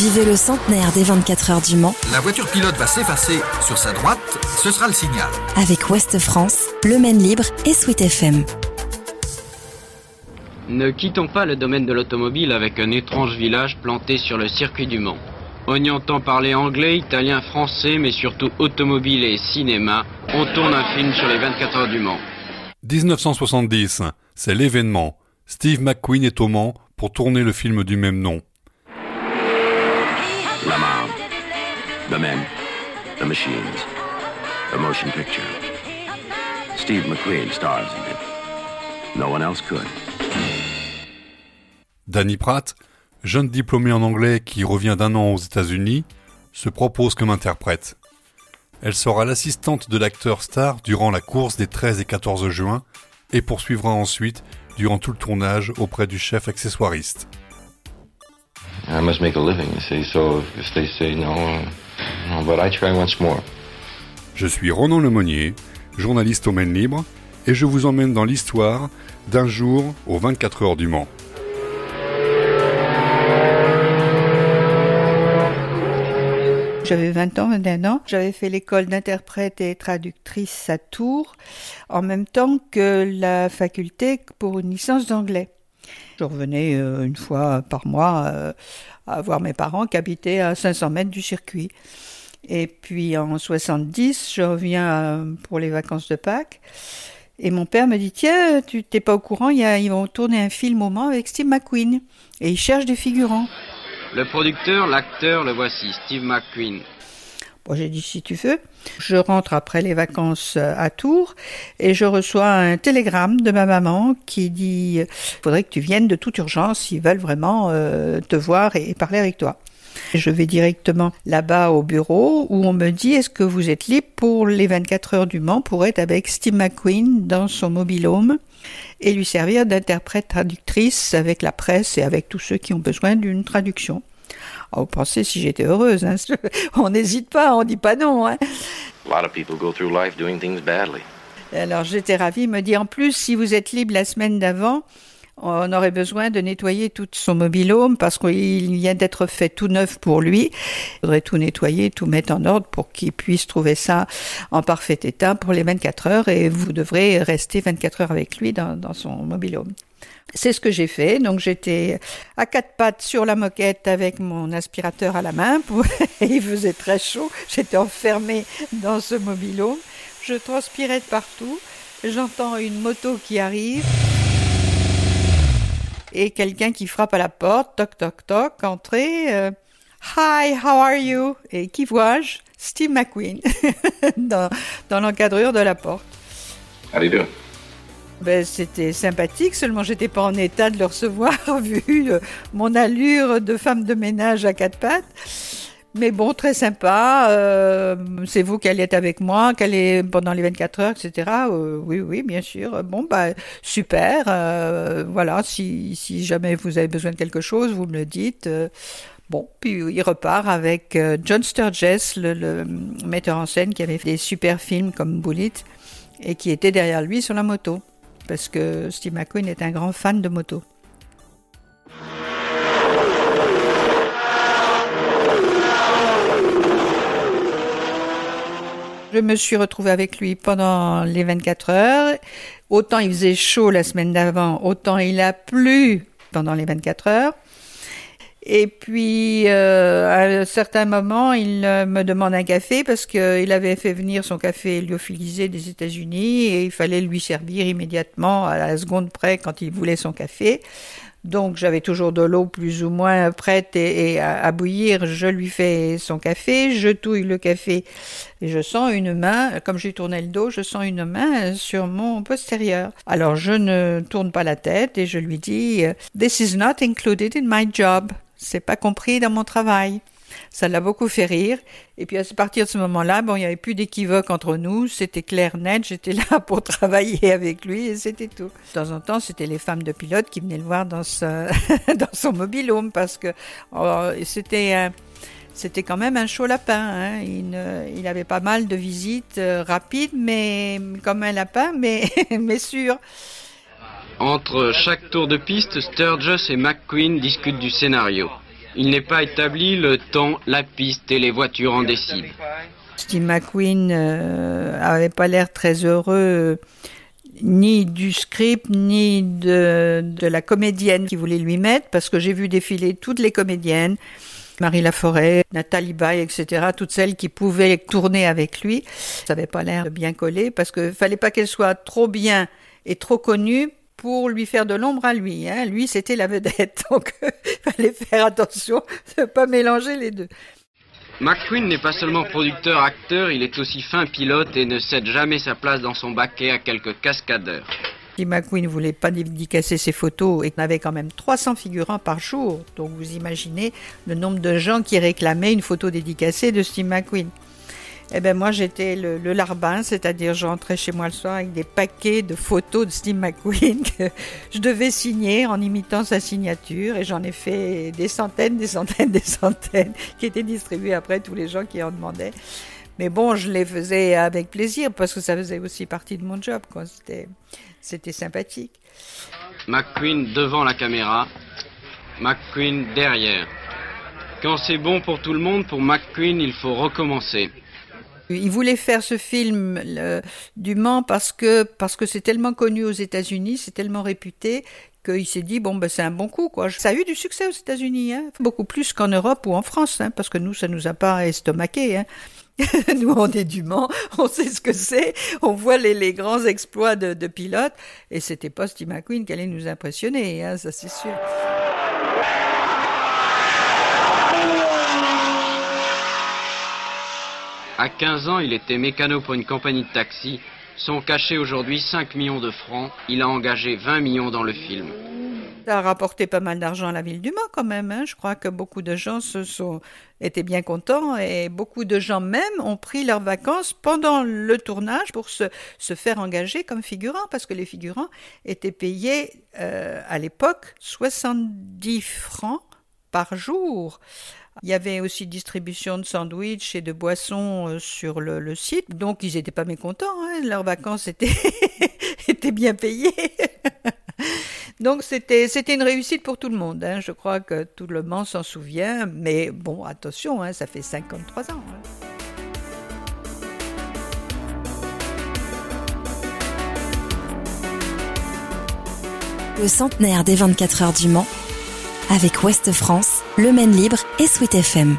Vivez le centenaire des 24 heures du Mans. La voiture pilote va s'effacer sur sa droite, ce sera le signal. Avec Ouest France, Le Maine Libre et Sweet FM. Ne quittons pas le domaine de l'automobile avec un étrange village planté sur le circuit du Mans. On y entend parler anglais, italien, français, mais surtout automobile et cinéma. On tourne un film sur les 24 heures du Mans. 1970, c'est l'événement. Steve McQueen est au Mans pour tourner le film du même nom. La The Men, The Machines, The Motion Picture. Steve McQueen stars in it. No one else could. Danny Pratt, jeune diplômée en anglais qui revient d'un an aux États-Unis, se propose comme interprète. Elle sera l'assistante de l'acteur star durant la course des 13 et 14 juin et poursuivra ensuite durant tout le tournage auprès du chef accessoiriste. I must make a living, you see, so if they say no, uh, but I try once more. Je suis Ronan Lemonnier, journaliste au Maine Libre, et je vous emmène dans l'histoire d'un jour aux 24 heures du Mans. J'avais 20 ans, 21 ans. J'avais fait l'école d'interprète et traductrice à Tours, en même temps que la faculté pour une licence d'anglais. Je revenais euh, une fois par mois euh, à voir mes parents qui habitaient à 500 mètres du circuit. Et puis en 70, je reviens euh, pour les vacances de Pâques. Et mon père me dit Tiens, tu t'es pas au courant, ils vont tourner un film au Mans avec Steve McQueen. Et ils cherchent des figurants. Le producteur, l'acteur, le voici, Steve McQueen. Bon, j'ai dit si tu veux. Je rentre après les vacances à Tours et je reçois un télégramme de ma maman qui dit il faudrait que tu viennes de toute urgence, ils veulent vraiment euh, te voir et, parler avec toi. Je vais directement là-bas au bureau où on me dit est-ce que vous êtes libre pour les 24 heures du Mans pour être avec Steve McQueen dans son mobilhome et lui servir d'interprète traductrice avec la presse et avec tous ceux qui ont besoin d'une traduction. Oh, vous pensez si j'étais heureuse, hein on n'hésite pas, on dit pas non. Hein A lot of people go through life doing things badly. Alors j'étais ravie, il me dit en plus si vous êtes libre la semaine d'avant, on aurait besoin de nettoyer tout son mobilhome parce qu'il vient d'être fait tout neuf pour lui. Il faudrait tout nettoyer, tout mettre en ordre pour qu'il puisse trouver ça en parfait état pour les 24 heures et vous devrez rester 24 heures avec lui dans, dans son mobilhome. C'est ce que j'ai fait. Donc j'étais à quatre pattes sur la moquette avec mon aspirateur à la main. Il faisait très chaud. J'étais enfermée dans ce mobilhome. Je transpirais de partout. J'entends une moto qui arrive et quelqu'un qui frappe à la porte, toc toc toc, entrée. euh, Hi, how are you? Et qui vois-je? Steve McQueen dans, dans l'encadrure de la porte. You do? Ben, c'était sympathique, seulement j'étais pas en état de le recevoir vu euh, mon allure de femme de ménage à quatre pattes. Mais bon, très sympa. euh, c'est vous qui allez être avec moi, qui allez pendant les 24 heures, etc. Euh, oui, oui, bien sûr. Bon, bah super. euh, voilà, si, si jamais vous avez besoin de quelque chose, vous me le dites. euh, Bon, puis il repart avec euh, John Sturges, le, le metteur en scène qui avait fait des super films comme Bullet et qui était derrière lui sur la moto. Parce que Steve McQueen est un grand fan de moto. Je me suis retrouvée avec lui pendant les 24 heures. Autant il faisait chaud la semaine d'avant, autant il a plu pendant les 24 heures. Et puis, euh, à un certain moment, il euh, me demande un café parce qu'il avait fait venir son café lyophilisé des États-Unis et il fallait lui servir immédiatement à la seconde près quand il voulait son café. Donc, j'avais toujours de l'eau plus ou moins prête et, à, bouillir. Je lui fais son café, je touille le café et je sens une main, comme je lui tournais le dos, je sens une main sur mon postérieur. Alors, je ne tourne pas la tête et je lui dis This is not included in my job. C'est pas compris dans mon travail. Ça l'a beaucoup fait rire. Et puis à partir de ce moment-là, bon, il n'y avait plus d'équivoque entre nous. C'était clair, net. J'étais là pour travailler avec lui et c'était tout. De temps en temps, c'était les femmes de pilote qui venaient le voir dans, ce, dans son mobilhome parce que oh, c'était c'était quand même un chaud lapin. hein. Il avait pas mal de visites euh, rapides, mais comme un lapin, mais, mais sûr. Entre chaque tour de piste, Sturgis et McQueen discutent du scénario. Il n'est pas établi le temps, la piste et les voitures en décident. Steve McQueen euh, avait pas l'air très heureux ni du script, ni de, de la comédienne qui voulait lui mettre, parce que j'ai vu défiler toutes les comédiennes, Marie Laforêt, Nathalie Baye, etc., toutes celles qui pouvaient tourner avec lui. Ça n'avait pas l'air bien coller, parce qu'il fallait pas qu'elle soit trop bien et trop connue pour lui faire de l'ombre à lui. Hein. Lui, c'était la vedette, donc il fallait faire attention de ne pas mélanger les deux. McQueen n'est pas seulement producteur-acteur, il est aussi fin pilote et ne cède jamais sa place dans son baquet à quelques cascadeurs. Steve McQueen ne voulait pas dédicacer ses photos et avait quand même 300 figurants par jour. Donc vous imaginez le nombre de gens qui réclamaient une photo dédicacée de Steve McQueen. Eh ben moi j'étais le, le, larbin, c'est-à-dire j'entrais chez moi le soir avec des paquets de photos de Steve McQueen que je devais signer en imitant sa signature et j'en ai fait des centaines, des centaines, des centaines qui étaient distribuées après tous les gens qui en demandaient. Mais bon, je les faisais avec plaisir parce que ça faisait aussi partie de mon job. C'était sympathique. McQueen devant la caméra, McQueen derrière. Quand c'est bon pour tout le monde, pour McQueen, il faut recommencer. Il voulait faire ce film du Mans parce que parce que c'est tellement connu aux États-Unis, c'est tellement réputé qu'il s'est dit bon ben c'est un bon coup quoi. Ça a eu du succès aux États-Unis, hein. beaucoup plus qu'en Europe ou en France, hein, parce que nous ça nous a pas estomaqué. Hein. nous on est du Mans, on sait ce que c'est, on voit les, les grands exploits de, de pilotes et c'était pas Steve McQueen qui allait nous impressionner, ça c'est sûr. À 15 ans, il était mécano pour une compagnie de taxi. Son cachet aujourd'hui 5 millions de francs. Il a engagé 20 millions dans le film. Ça a rapporté pas mal d'argent à la ville du Mans quand même. Hein. Je crois que beaucoup de gens se sont étaient bien contents et beaucoup de gens même ont pris leurs vacances pendant le tournage pour se, se faire engager comme figurants parce que les figurants étaient payés euh, à l'époque 70 francs par jour. Il y avait aussi distribution de sandwichs et de boissons euh, sur le, site, donc ils n'étaient pas mécontents. Hein. Leurs vacances étaient, étaient bien payées. donc c'était une réussite pour tout le monde. Hein. Je crois que tout le monde s'en souvient, mais bon, attention, hein, ça fait 53 ans. Le centenaire des 24 heures du Mans avec Ouest France, Le Maine Libre et Sweet FM.